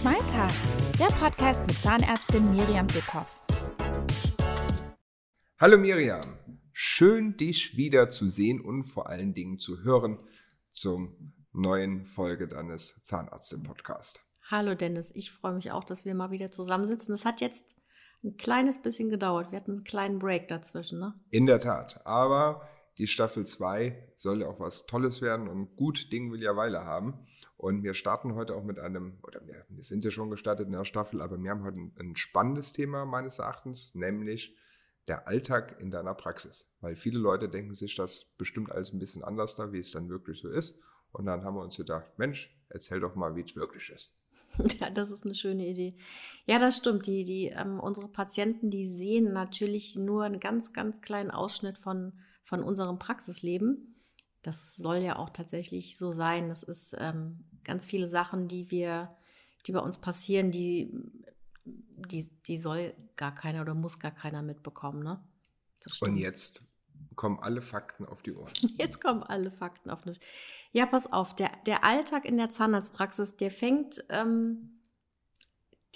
Smilecast, der Podcast mit Zahnärztin Miriam Dickhoff. Hallo Miriam, schön dich wieder zu sehen und vor allen Dingen zu hören zum neuen Folge deines Zahnärztin-Podcast. Hallo Dennis, ich freue mich auch, dass wir mal wieder zusammensitzen. Es hat jetzt ein kleines bisschen gedauert. Wir hatten einen kleinen Break dazwischen, ne? In der Tat, aber die Staffel 2 soll ja auch was Tolles werden und gut Ding will ja Weile haben. Und wir starten heute auch mit einem, oder wir, sind ja schon gestartet in der Staffel, aber wir haben heute ein, ein spannendes Thema meines Erachtens, nämlich der Alltag in deiner Praxis. Weil viele Leute denken sich das bestimmt alles ein bisschen anders da, wie es dann wirklich so ist. Und dann haben wir uns gedacht, Mensch, erzähl doch mal, wie es wirklich ist. Ja, das ist eine schöne Idee. Ja, das stimmt. Die, die, ähm, unsere Patienten, die sehen natürlich nur einen ganz, ganz kleinen Ausschnitt von, von unserem Praxisleben. Das soll ja auch tatsächlich so sein. Das ist ähm, ganz viele Sachen, die wir, die bei uns passieren, die, die, die soll gar keiner oder muss gar keiner mitbekommen. Ne? Und jetzt kommen alle Fakten auf die Ohren. Jetzt kommen alle Fakten auf die Ohren. Ja, pass auf, der, der Alltag in der Zahnarztpraxis, der fängt, ähm,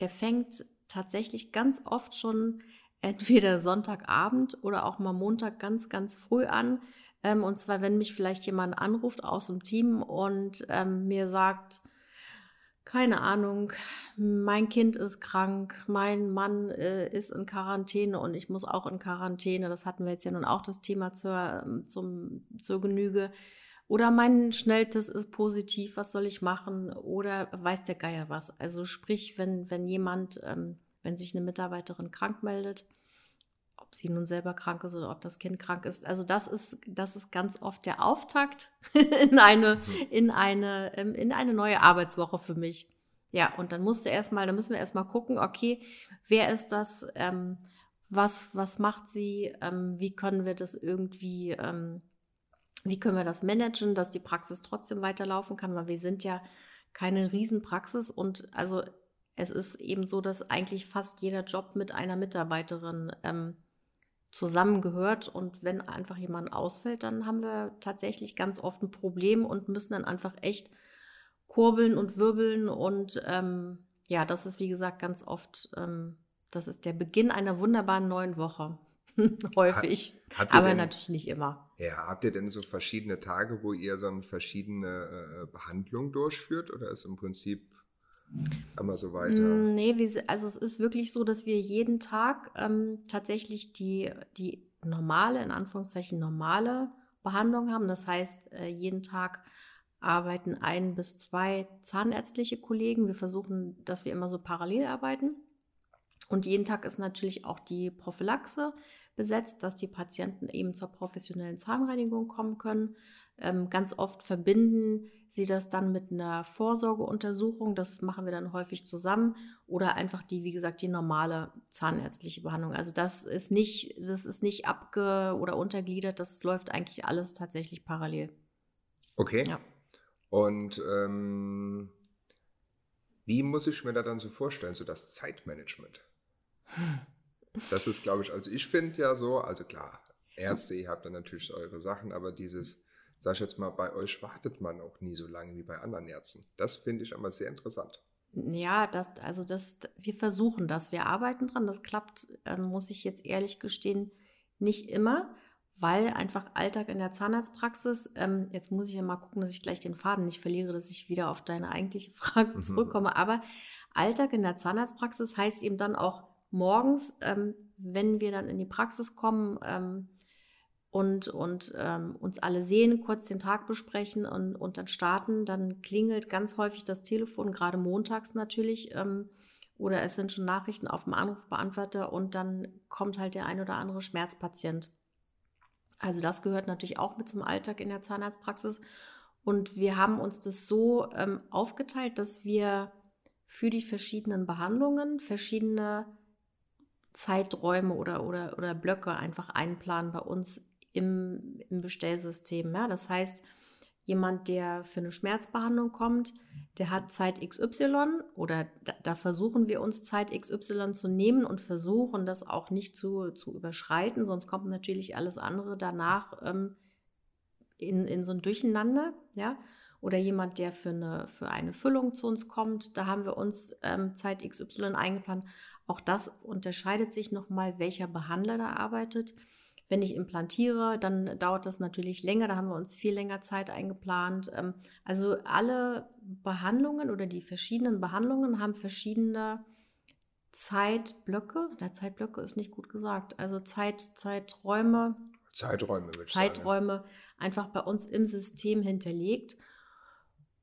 der fängt tatsächlich ganz oft schon entweder Sonntagabend oder auch mal Montag ganz, ganz früh an. Ähm, und zwar, wenn mich vielleicht jemand anruft aus dem Team und ähm, mir sagt, keine Ahnung, mein Kind ist krank, mein Mann äh, ist in Quarantäne und ich muss auch in Quarantäne. Das hatten wir jetzt ja nun auch das Thema zur, ähm, zum, zur Genüge. Oder mein Schnelltest ist positiv, was soll ich machen? Oder weiß der Geier was? Also sprich, wenn, wenn jemand, ähm, wenn sich eine Mitarbeiterin krank meldet, ob sie nun selber krank ist oder ob das Kind krank ist. Also das ist, das ist ganz oft der Auftakt in eine, mhm. in eine, ähm, in eine neue Arbeitswoche für mich. Ja, und dann musste erstmal, dann müssen wir erstmal gucken, okay, wer ist das? Ähm, was, was macht sie? Ähm, wie können wir das irgendwie, ähm, wie können wir das managen, dass die Praxis trotzdem weiterlaufen kann? Weil wir sind ja keine Riesenpraxis und also es ist eben so, dass eigentlich fast jeder Job mit einer Mitarbeiterin ähm, zusammengehört. Und wenn einfach jemand ausfällt, dann haben wir tatsächlich ganz oft ein Problem und müssen dann einfach echt kurbeln und wirbeln. Und ähm, ja, das ist wie gesagt ganz oft, ähm, das ist der Beginn einer wunderbaren neuen Woche. Häufig. Hat, aber denn, natürlich nicht immer. Ja, habt ihr denn so verschiedene Tage, wo ihr so eine verschiedene äh, Behandlung durchführt? Oder ist im Prinzip immer so weiter? Mm, nee, wir, also es ist wirklich so, dass wir jeden Tag ähm, tatsächlich die, die normale, in Anführungszeichen normale Behandlung haben. Das heißt, äh, jeden Tag arbeiten ein bis zwei zahnärztliche Kollegen. Wir versuchen, dass wir immer so parallel arbeiten. Und jeden Tag ist natürlich auch die Prophylaxe besetzt, dass die Patienten eben zur professionellen Zahnreinigung kommen können. Ähm, ganz oft verbinden sie das dann mit einer Vorsorgeuntersuchung. Das machen wir dann häufig zusammen. Oder einfach die, wie gesagt, die normale zahnärztliche Behandlung. Also das ist nicht, das ist nicht abge- oder untergliedert. Das läuft eigentlich alles tatsächlich parallel. Okay. Ja. Und ähm, wie muss ich mir da dann so vorstellen, so das Zeitmanagement? Das ist, glaube ich, also ich finde ja so, also klar, Ärzte, ihr habt dann natürlich eure Sachen, aber dieses, sag ich jetzt mal, bei euch wartet man auch nie so lange wie bei anderen Ärzten. Das finde ich aber sehr interessant. Ja, das, also das, wir versuchen das, wir arbeiten dran. Das klappt, äh, muss ich jetzt ehrlich gestehen, nicht immer, weil einfach Alltag in der Zahnarztpraxis, ähm, jetzt muss ich ja mal gucken, dass ich gleich den Faden nicht verliere, dass ich wieder auf deine eigentliche Frage mhm. zurückkomme. Aber Alltag in der Zahnarztpraxis heißt eben dann auch morgens, ähm, wenn wir dann in die Praxis kommen ähm, und, und ähm, uns alle sehen, kurz den Tag besprechen und, und dann starten, dann klingelt ganz häufig das Telefon, gerade montags natürlich. Ähm, oder es sind schon Nachrichten auf dem Anrufbeantworter und dann kommt halt der ein oder andere Schmerzpatient. Also das gehört natürlich auch mit zum Alltag in der Zahnarztpraxis. Und wir haben uns das so ähm, aufgeteilt, dass wir für die verschiedenen Behandlungen verschiedene Zeiträume oder, oder, oder Blöcke einfach einplanen bei uns im, im Bestellsystem. Ja? Das heißt, jemand, der für eine Schmerzbehandlung kommt, der hat Zeit XY oder da, da, versuchen wir uns Zeit XY zu nehmen und versuchen das auch nicht zu, zu überschreiten, sonst kommt natürlich alles andere danach ähm, in, in so ein Durcheinander. Ja? oder jemand, der für eine, für eine Füllung zu uns kommt. Da haben wir uns ähm, Zeit XY eingeplant. Auch das unterscheidet sich nochmal, welcher Behandler da arbeitet. Wenn ich implantiere, dann dauert das natürlich länger. Da haben wir uns viel länger Zeit eingeplant. Ähm, also alle Behandlungen oder die verschiedenen Behandlungen haben verschiedene Zeitblöcke. Der Zeitblöcke ist nicht gut gesagt. Also Zeit, Zeiträume. Zeiträume, würde Zeiträume sagen. einfach bei uns im System hinterlegt.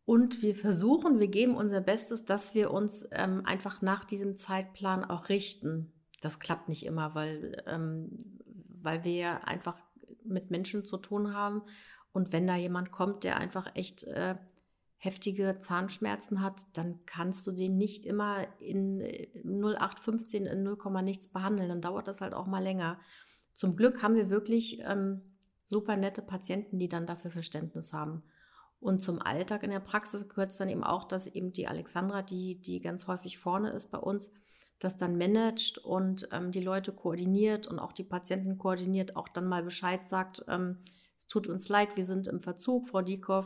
Und wir versuchen, wir geben unser Bestes, dass wir uns ähm, einfach nach diesem Zeitplan auch richten. Das klappt nicht immer, weil ähm, weil wir einfach mit Menschen zu tun haben. Und wenn da jemand kommt, der einfach echt äh, heftige Zahnschmerzen hat, dann kannst du den nicht immer in 0815 in 0, nichts behandeln. Dann dauert das halt auch mal länger. Zum Glück haben wir wirklich ähm, super nette Patienten, die dann dafür Verständnis haben. Und zum Alltag in der Praxis gehört es dann eben auch, dass eben die Alexandra, die, die ganz häufig vorne ist bei uns, das dann managt und ähm, die Leute koordiniert und auch die Patienten koordiniert, auch dann mal Bescheid sagt, ähm, es tut uns leid, wir sind im Verzug, Frau Diekow,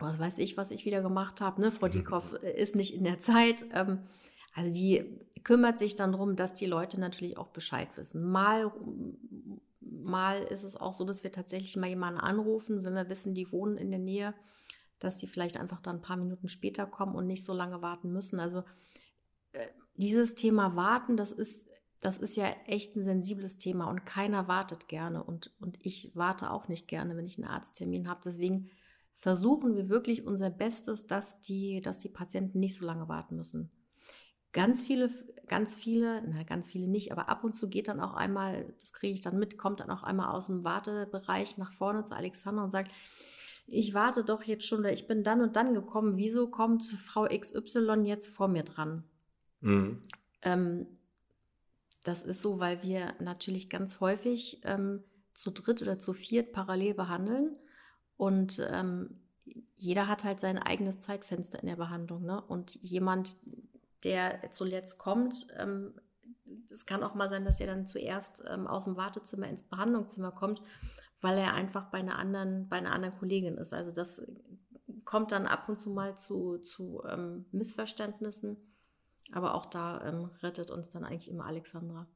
was weiß ich, was ich wieder gemacht habe, ne? Frau Diekow äh, ist nicht in der Zeit. Ähm, also die kümmert sich dann darum, dass die Leute natürlich auch Bescheid wissen. Mal, mal ist es auch so, dass wir tatsächlich mal jemanden anrufen, wenn wir wissen, die wohnen in der Nähe, dass die vielleicht einfach dann ein paar Minuten später kommen und nicht so lange warten müssen. Also dieses Thema Warten, das ist, das ist ja echt ein sensibles Thema und keiner wartet gerne und, und ich warte auch nicht gerne, wenn ich einen Arzttermin habe. Deswegen versuchen wir wirklich unser Bestes, dass die, dass die Patienten nicht so lange warten müssen. Ganz viele, ganz viele, na, ganz viele nicht, aber ab und zu geht dann auch einmal, das kriege ich dann mit, kommt dann auch einmal aus dem Wartebereich nach vorne zu Alexander und sagt, ich warte doch jetzt schon, ich bin dann und dann gekommen, wieso kommt Frau XY jetzt vor mir dran? Mhm. Ähm, das ist so, weil wir natürlich ganz häufig ähm, zu dritt oder zu viert parallel behandeln und ähm, jeder hat halt sein eigenes Zeitfenster in der Behandlung. Ne? Und jemand, der zuletzt kommt, ähm, es kann auch mal sein, dass er dann zuerst ähm, aus dem Wartezimmer ins Behandlungszimmer kommt, weil er einfach bei einer anderen, bei einer anderen Kollegin ist. Also das kommt dann ab und zu mal zu, zu ähm, Missverständnissen. Aber auch da ähm, rettet uns dann eigentlich immer Alexandra.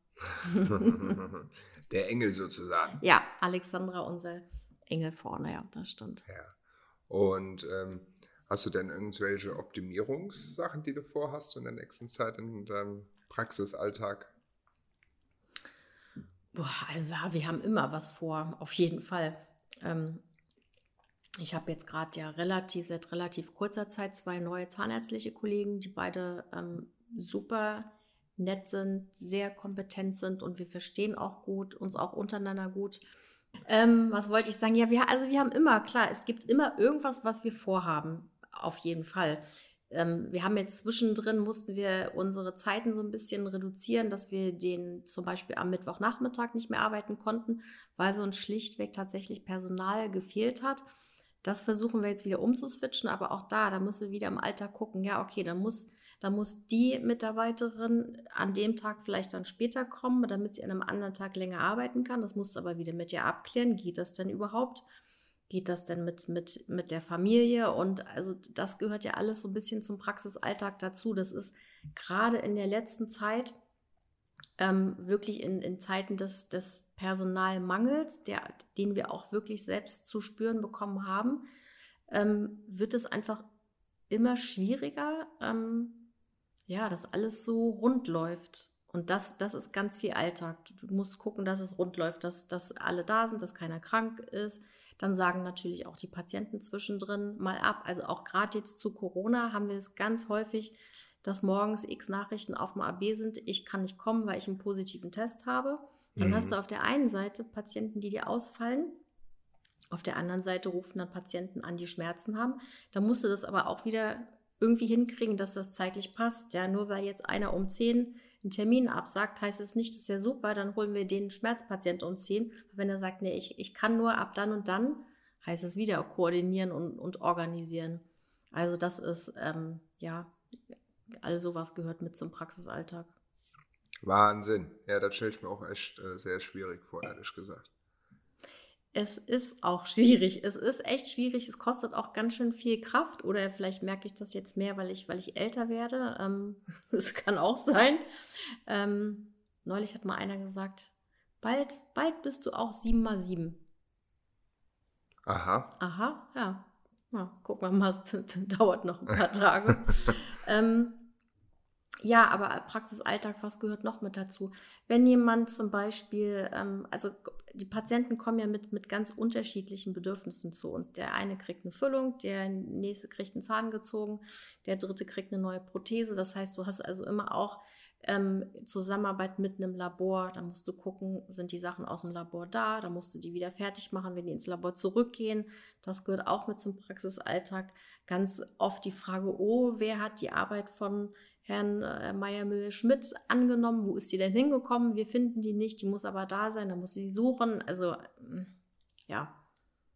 Der Engel sozusagen. Ja, Alexandra, unser Engel vorne, ja, das stimmt. Ja. Und ähm, hast du denn irgendwelche Optimierungssachen, die du vorhast in der nächsten Zeit in deinem Praxisalltag? Boah, also, wir haben immer was vor, auf jeden Fall. Ähm, ich habe jetzt gerade ja relativ, seit relativ kurzer Zeit zwei neue zahnärztliche Kollegen, die beide ähm, super nett sind, sehr kompetent sind und wir verstehen auch gut, uns auch untereinander gut. Ähm, was wollte ich sagen? Ja, wir, also wir haben immer, klar, es gibt immer irgendwas, was wir vorhaben, auf jeden Fall. Ähm, wir haben jetzt zwischendrin, mussten wir unsere Zeiten so ein bisschen reduzieren, dass wir den zum Beispiel am Mittwochnachmittag nicht mehr arbeiten konnten, weil so ein schlichtweg tatsächlich Personal gefehlt hat. Das versuchen wir jetzt wieder umzuswitchen, aber auch da, da müssen wir wieder im Alltag gucken, ja, okay, da muss da muss die Mitarbeiterin an dem Tag vielleicht dann später kommen, damit sie an einem anderen Tag länger arbeiten kann. Das musst du aber wieder mit ihr abklären. Geht das denn überhaupt? Geht das denn mit, mit, mit der Familie? Und also das gehört ja alles so ein bisschen zum Praxisalltag dazu. Das ist gerade in der letzten Zeit ähm, wirklich in, in Zeiten des, des Personalmangels, der, den wir auch wirklich selbst zu spüren bekommen haben, ähm, wird es einfach immer schwieriger, ähm, ja, dass alles so rund läuft. Und das, das ist ganz viel Alltag. Du musst gucken, dass es rund läuft, dass, dass alle da sind, dass keiner krank ist. Dann sagen natürlich auch die Patienten zwischendrin mal ab. Also auch gerade jetzt zu Corona haben wir es ganz häufig, dass morgens x Nachrichten auf dem AB sind. Ich kann nicht kommen, weil ich einen positiven Test habe. Dann mhm. hast du auf der einen Seite Patienten, die dir ausfallen. Auf der anderen Seite rufen dann Patienten an, die Schmerzen haben. Da musst du das aber auch wieder irgendwie hinkriegen, dass das zeitlich passt. Ja, nur weil jetzt einer um 10 einen Termin absagt, heißt es nicht, das ist ja super, dann holen wir den Schmerzpatient um 10. Wenn er sagt, nee, ich, ich kann nur ab dann und dann, heißt es wieder koordinieren und, und organisieren. Also das ist, ähm, ja, all sowas gehört mit zum Praxisalltag. Wahnsinn. Ja, das stelle ich mir auch echt äh, sehr schwierig vor, ehrlich gesagt. Es ist auch schwierig. Es ist echt schwierig. Es kostet auch ganz schön viel Kraft. Oder vielleicht merke ich das jetzt mehr, weil ich, weil ich älter werde. Ähm, das kann auch sein. Ähm, neulich hat mal einer gesagt, bald, bald bist du auch 7 mal 7. Aha. Aha, ja. ja gucken wir mal, es dauert noch ein paar Tage. ähm, ja, aber Praxisalltag, was gehört noch mit dazu? Wenn jemand zum Beispiel, ähm, also die Patienten kommen ja mit, mit ganz unterschiedlichen Bedürfnissen zu uns. Der eine kriegt eine Füllung, der nächste kriegt einen Zahn gezogen, der dritte kriegt eine neue Prothese. Das heißt, du hast also immer auch ähm, Zusammenarbeit mit einem Labor. Da musst du gucken, sind die Sachen aus dem Labor da? Da musst du die wieder fertig machen, wenn die ins Labor zurückgehen. Das gehört auch mit zum Praxisalltag. Ganz oft die Frage, oh, wer hat die Arbeit von Herrn äh, Meier-Müller-Schmidt angenommen. Wo ist die denn hingekommen? Wir finden die nicht. Die muss aber da sein. Da muss sie suchen. Also, mm, ja.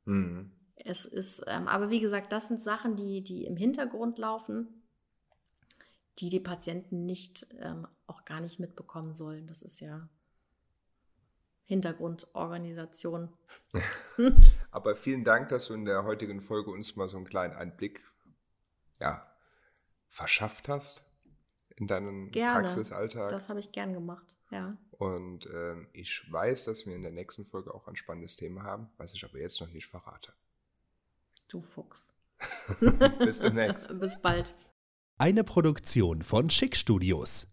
Mhm. Es ist, ähm, aber wie gesagt, das sind Sachen, die, die im Hintergrund laufen, die die Patienten nicht, ähm, auch gar nicht mitbekommen sollen. Das ist ja Hintergrundorganisation. aber vielen Dank, dass du in der heutigen Folge uns mal so einen kleinen Einblick ja, verschafft hast in deinem Gerne. Praxisalltag. Das habe ich gern gemacht, ja. Und ähm, ich weiß, dass wir in der nächsten Folge auch ein spannendes Thema haben, was ich aber jetzt noch nicht verrate. Du Fuchs. Bis demnächst. Bis bald. Eine Produktion von Schick Studios.